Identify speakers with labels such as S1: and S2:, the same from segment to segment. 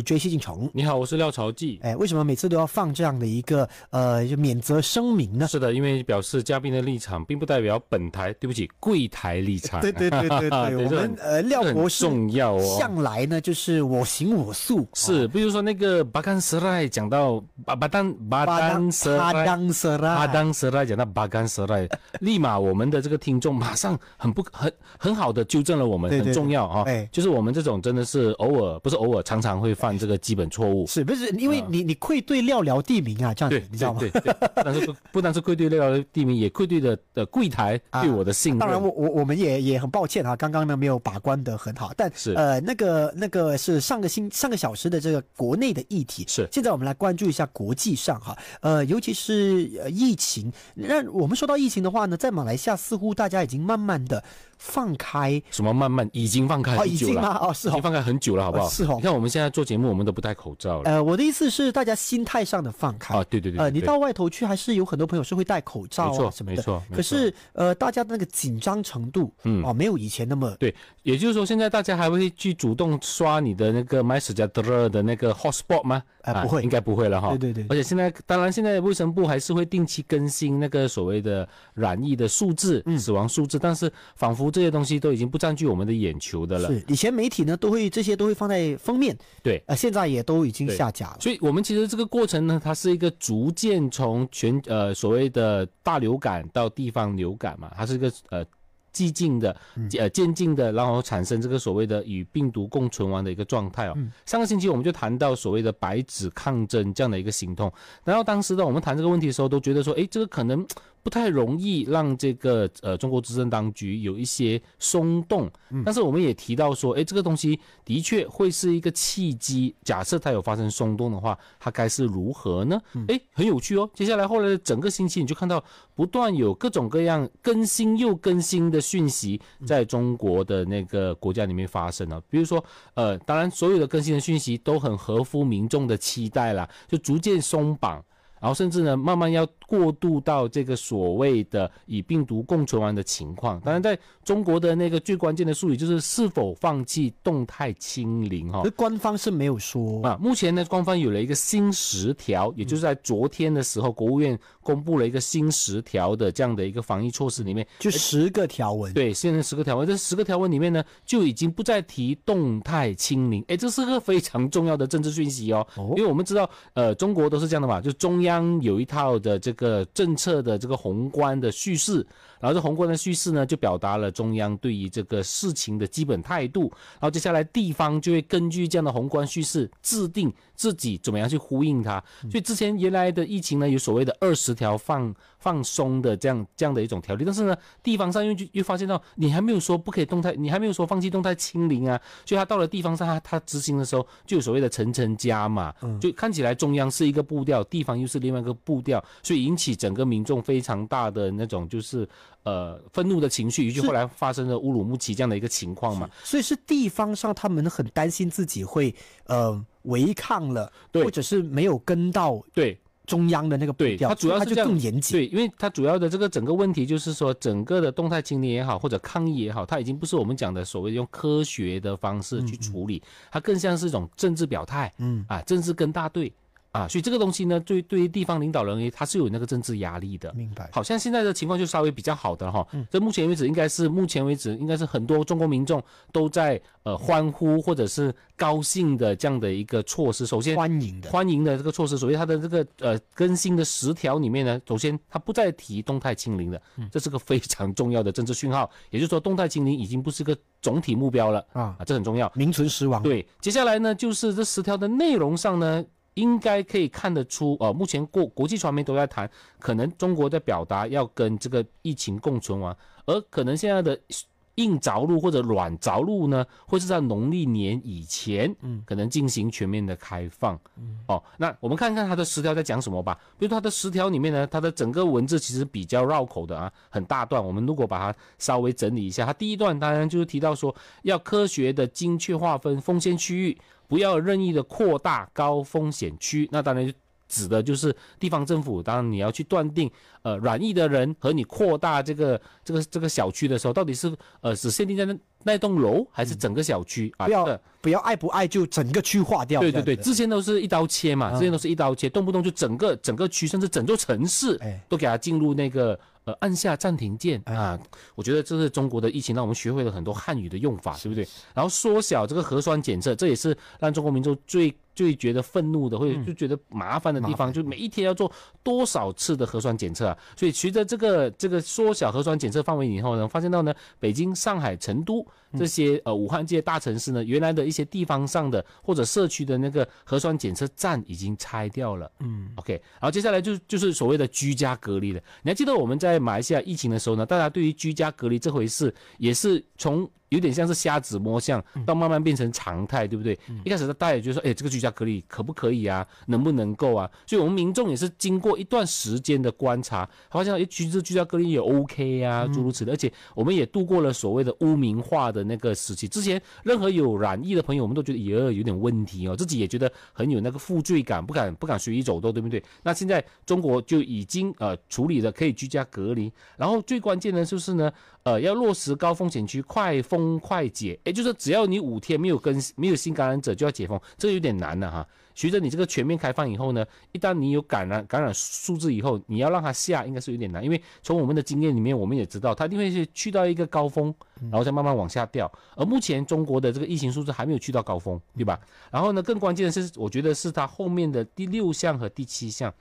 S1: 追西进城，
S2: 你好，我是廖朝记。
S1: 哎，为什么每次都要放这样的一个呃就免责声明呢？
S2: 是的，因为表示嘉宾的立场并不代表本台，对不起，柜台立场。
S1: 对对对对对，我们呃廖博士
S2: 重要哦，
S1: 向来呢就是我行我素。
S2: 是，比如说那个巴干斯赖讲到巴巴丹巴丹斯
S1: 巴当斯赖
S2: 巴当斯赖讲到巴干斯赖，立马我们的这个听众马上很不很很好的纠正了我们，很重要啊。哎，就是我们这种真的是偶尔不是偶尔，常常会。犯这个基本错误
S1: 是不是？因为你你愧对寥寥地名啊，这样子你知道吗？
S2: 对对，但是 不但是愧对寥寥地名，也愧对的的柜台对我的信任。
S1: 当然，我我我们也也很抱歉啊，刚刚呢没有把关的很好。但
S2: 是
S1: 呃，那个那个是上个星上个小时的这个国内的议题。
S2: 是，
S1: 现在我们来关注一下国际上哈，呃，尤其是疫情。那我们说到疫情的话呢，在马来西亚似乎大家已经慢慢的放开。
S2: 什么慢慢？已经放开很久了
S1: 哦，是哦
S2: 已经放开很久了，好不好？
S1: 是哦。
S2: 你看我们现在做。节目我们都不戴口罩了。
S1: 呃，我的意思是，大家心态上的放开
S2: 啊，对对对。
S1: 呃，你到外头去，还是有很多朋友是会戴口罩啊什么的。
S2: 没错，
S1: 可是呃，大家的那个紧张程度，嗯，哦，没有以前那么。
S2: 对，也就是说，现在大家还会去主动刷你的那个 MySejahtera 的那个 Hotspot 吗？
S1: 啊，不会，
S2: 应该不会了哈。
S1: 对对对。
S2: 而且现在，当然现在卫生部还是会定期更新那个所谓的染疫的数字、死亡数字，但是仿佛这些东西都已经不占据我们的眼球的了。
S1: 是，以前媒体呢都会这些都会放在封面。
S2: 对。
S1: 啊，现在也。都已经下架了，
S2: 所以我们其实这个过程呢，它是一个逐渐从全呃所谓的大流感到地方流感嘛，它是一个呃激进的呃渐进的，然后产生这个所谓的与病毒共存亡的一个状态哦。上个星期我们就谈到所谓的白纸抗争这样的一个行动，然后当时呢，我们谈这个问题的时候都觉得说，哎，这个可能。不太容易让这个呃中国执政当局有一些松动，但是我们也提到说，哎，这个东西的确会是一个契机。假设它有发生松动的话，它该是如何呢？哎，很有趣哦。接下来后来的整个星期，你就看到不断有各种各样更新又更新的讯息在中国的那个国家里面发生了。比如说，呃，当然所有的更新的讯息都很合乎民众的期待啦，就逐渐松绑。然后甚至呢，慢慢要过渡到这个所谓的与病毒共存亡的情况。当然，在中国的那个最关键的术语就是是否放弃动态清零哈。
S1: 官方是没有说
S2: 啊。目前呢，官方有了一个新十条，也就是在昨天的时候，国务院公布了一个新十条的这样的一个防疫措施里面，
S1: 就十个条文。
S2: 对，现在十个条文，这十个条文里面呢，就已经不再提动态清零。哎，这是个非常重要的政治讯息哦。哦。因为我们知道，呃，中国都是这样的嘛，就中央。将有一套的这个政策的这个宏观的叙事，然后这宏观的叙事呢，就表达了中央对于这个事情的基本态度。然后接下来地方就会根据这样的宏观叙事制定自己怎么样去呼应它。所以之前原来的疫情呢，有所谓的二十条放放松的这样这样的一种条例，但是呢，地方上又又发现到你还没有说不可以动态，你还没有说放弃动态清零啊，所以他到了地方上，他他执行的时候就有所谓的层层加码，就看起来中央是一个步调，地方又是。另外一个步调，所以引起整个民众非常大的那种就是呃愤怒的情绪，于是后来发生了乌鲁木齐这样的一个情况嘛。
S1: 所以是地方上他们很担心自己会呃违抗了，或者是没有跟到
S2: 对
S1: 中央的那个步调，
S2: 他主要
S1: 是更严谨。
S2: 对，因为它主要的这个整个问题就是说，整个的动态清零也好，或者抗议也好，它已经不是我们讲的所谓用科学的方式去处理，它更像是一种政治表态。嗯啊，政治跟大队。啊，所以这个东西呢，对对于地方领导人，他是有那个政治压力的。
S1: 明白。
S2: 好像现在的情况就稍微比较好的哈。嗯。这目前为止，应该是目前为止，应该是很多中国民众都在呃欢呼或者是高兴的这样的一个措施。首先，
S1: 欢迎的
S2: 欢迎的这个措施，首先它的这个呃更新的十条里面呢，首先它不再提动态清零的，这是个非常重要的政治讯号。也就是说，动态清零已经不是个总体目标了啊啊，这很重要。
S1: 名存实亡。
S2: 对，接下来呢，就是这十条的内容上呢。应该可以看得出，呃，目前国国际传媒都在谈，可能中国的表达要跟这个疫情共存亡，而可能现在的硬着陆或者软着陆呢，会是在农历年以前，嗯，可能进行全面的开放，嗯，哦，那我们看看它的十条在讲什么吧。比如它的十条里面呢，它的整个文字其实比较绕口的啊，很大段。我们如果把它稍微整理一下，它第一段当然就是提到说，要科学的精确划分风险区域。不要任意的扩大高风险区，那当然就指的就是地方政府。当然你要去断定，呃，染疫的人和你扩大这个这个这个小区的时候，到底是呃只限定在那那栋楼，还是整个小区啊？
S1: 不要不要爱不爱就整个区划掉。
S2: 对对对，之前都是一刀切嘛，之前都是一刀切，动不动就整个整个区甚至整座城市都给它进入那个。呃，按下暂停键啊！我觉得这是中国的疫情，让我们学会了很多汉语的用法，对不对？然后缩小这个核酸检测，这也是让中国民众最。最觉得愤怒的，或者就觉得麻烦的地方，就每一天要做多少次的核酸检测啊？所以随着这个这个缩小核酸检测范围以后呢，发现到呢，北京、上海、成都这些呃武汉这些大城市呢，原来的一些地方上的或者社区的那个核酸检测站已经拆掉了。嗯，OK，然后接下来就就是所谓的居家隔离了。你还记得我们在马来西亚疫情的时候呢，大家对于居家隔离这回事也是从。有点像是瞎子摸象，到慢慢变成常态，对不对？一开始大家也觉得说，哎，这个居家隔离可不可以啊？能不能够啊？所以我们民众也是经过一段时间的观察，发现哎，其实居家隔离也 OK 啊，诸如此类。而且我们也度过了所谓的污名化的那个时期。之前任何有染疫的朋友，我们都觉得也有点问题哦，自己也觉得很有那个负罪感，不敢不敢随意走动，对不对？那现在中国就已经呃处理了，可以居家隔离。然后最关键的就是呢。呃，要落实高风险区快封快解，也就是只要你五天没有跟没有新感染者就要解封，这个有点难了哈。随着你这个全面开放以后呢，一旦你有感染感染数字以后，你要让它下应该是有点难，因为从我们的经验里面，我们也知道它一定会是去到一个高峰，然后再慢慢往下掉。而目前中国的这个疫情数字还没有去到高峰，对吧？然后呢，更关键的是，我觉得是它后面的第六项和第七项。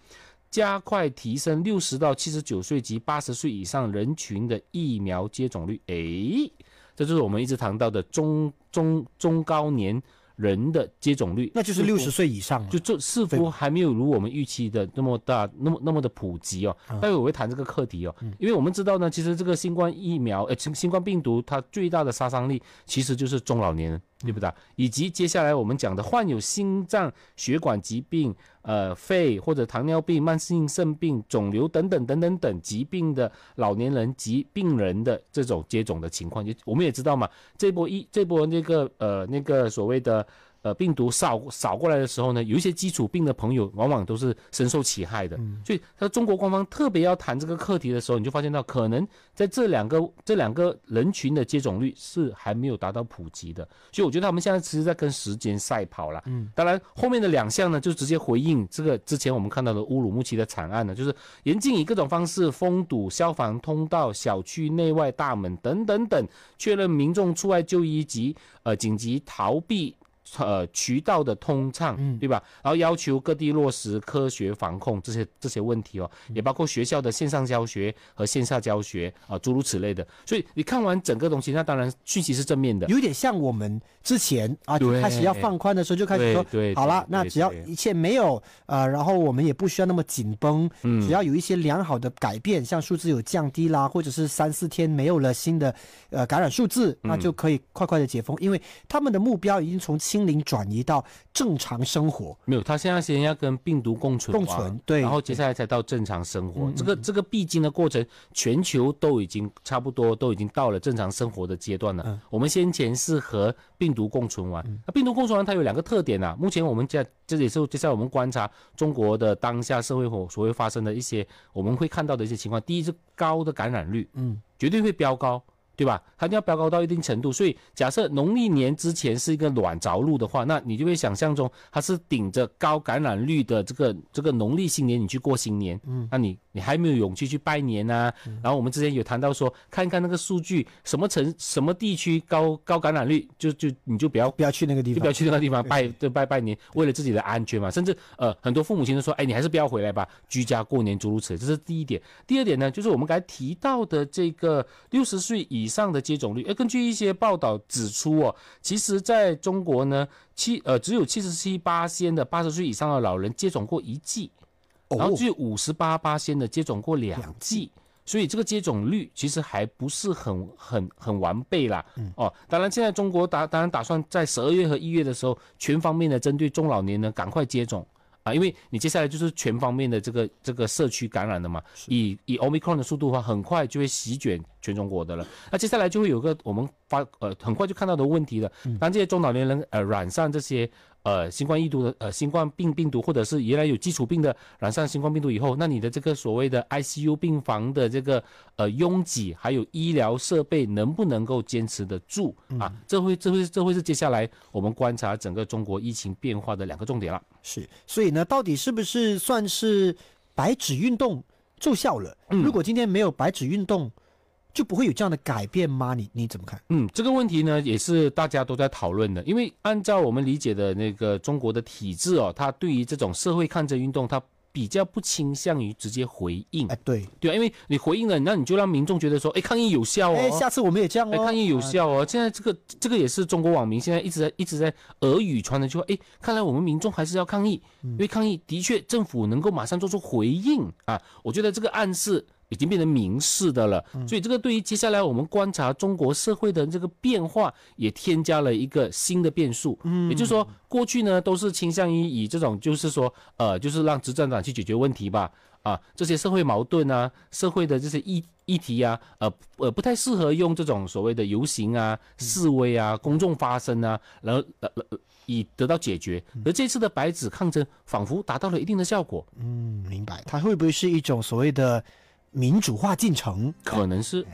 S2: 加快提升六十到七十九岁及八十岁以上人群的疫苗接种率。诶，这就是我们一直谈到的中中中高年人的接种率，
S1: 那就是六十岁以上，
S2: 就这似乎还没有如我们预期的那么大，那么那么的普及哦。待会我会谈这个课题哦，因为我们知道呢，其实这个新冠疫苗，呃，新新冠病毒它最大的杀伤力其实就是中老年人。对不对？以及接下来我们讲的患有心脏血管疾病、呃肺或者糖尿病、慢性肾病、肿瘤等等等等等疾病的老年人及病人的这种接种的情况，就我们也知道嘛，这波一这波那个呃那个所谓的。呃，病毒扫扫过来的时候呢，有一些基础病的朋友，往往都是深受其害的。所以，他中国官方特别要谈这个课题的时候，你就发现到，可能在这两个这两个人群的接种率是还没有达到普及的。所以，我觉得他们现在其实在跟时间赛跑了。嗯，当然，后面的两项呢，就直接回应这个之前我们看到的乌鲁木齐的惨案呢，就是严禁以各种方式封堵消防通道、小区内外大门等等等，确认民众出外就医及呃紧急逃避。呃，渠道的通畅，对吧？然后要求各地落实科学防控这些这些问题哦，也包括学校的线上教学和线下教学啊，诸如此类的。所以你看完整个东西，那当然讯息是正面的，
S1: 有点像我们之前啊开始要放宽的时候就开始说，好了，那只要一切没有呃，然后我们也不需要那么紧绷，只要有一些良好的改变，像数字有降低啦，或者是三四天没有了新的呃感染数字，那就可以快快的解封，因为他们的目标已经从清。零转移到正常生活，
S2: 没有，他现在先要跟病毒共存，
S1: 共存对，
S2: 然后接下来才到正常生活。这个这个必经的过程，全球都已经差不多都已经到了正常生活的阶段了。我们先前是和病毒共存完，那病毒共存完它有两个特点啊。目前我们在这也是接下来我们观察中国的当下社会所所会发生的一些我们会看到的一些情况。第一是高的感染率，嗯，绝对会飙高。对吧？它要飙高到一定程度，所以假设农历年之前是一个暖着陆的话，那你就会想象中它是顶着高感染率的这个这个农历新年你去过新年，嗯，那你你还没有勇气去拜年啊？然后我们之前有谈到说，看一看那个数据，什么城什么地区高高感染率，就就你就不要
S1: 不要去那个地方，
S2: 就不要去那个地方拜就拜拜年，为了自己的安全嘛。甚至呃很多父母亲都说，哎，你还是不要回来吧，居家过年诸如此。这是第一点。第二点呢，就是我们刚才提到的这个六十岁以上的接种率。根据一些报道指出哦，其实在中国呢，七呃只有七十七八仙的八十岁以上的老人接种过一剂，然后只有五十八八仙的接种过两剂，所以这个接种率其实还不是很很很完备啦。哦，当然现在中国打当然打算在十二月和一月的时候，全方面的针对中老年人赶快接种。啊，因为你接下来就是全方面的这个这个社区感染的嘛，以以 omicron 的速度的话，很快就会席卷全中国的了。那接下来就会有个我们发呃很快就看到的问题了。当这些中老年人呃染上这些。呃，新冠病毒的呃，新冠病病毒，或者是原来有基础病的染上新冠病毒以后，那你的这个所谓的 ICU 病房的这个呃拥挤，还有医疗设备能不能够坚持得住啊？这会这会这会是接下来我们观察整个中国疫情变化的两个重点了。
S1: 是，所以呢，到底是不是算是白纸运动奏效了？如果今天没有白纸运动？就不会有这样的改变吗？你你怎么看？
S2: 嗯，这个问题呢，也是大家都在讨论的。因为按照我们理解的那个中国的体制哦，它对于这种社会抗争运动，它比较不倾向于直接回应。
S1: 哎，对
S2: 对啊，因为你回应了，那你就让民众觉得说，哎，抗议有效哦。哎，
S1: 下次我们也这样哦。
S2: 抗议有效哦。现在这个这个也是中国网民现在一直在一直在耳语传的，就说，哎，看来我们民众还是要抗议，因为抗议的确政府能够马上做出回应啊。我觉得这个暗示。已经变成明示的了，所以这个对于接下来我们观察中国社会的这个变化，也添加了一个新的变数。嗯，也就是说，过去呢都是倾向于以这种，就是说，呃，就是让执政党去解决问题吧，啊，这些社会矛盾啊，社会的这些议议题啊，呃呃，不太适合用这种所谓的游行啊、示威啊、公众发声啊，然后呃呃以得到解决。而这次的白纸抗争仿佛达到了一定的效果。
S1: 嗯，明白。它会不会是一种所谓的？民主化进程
S2: 可能是。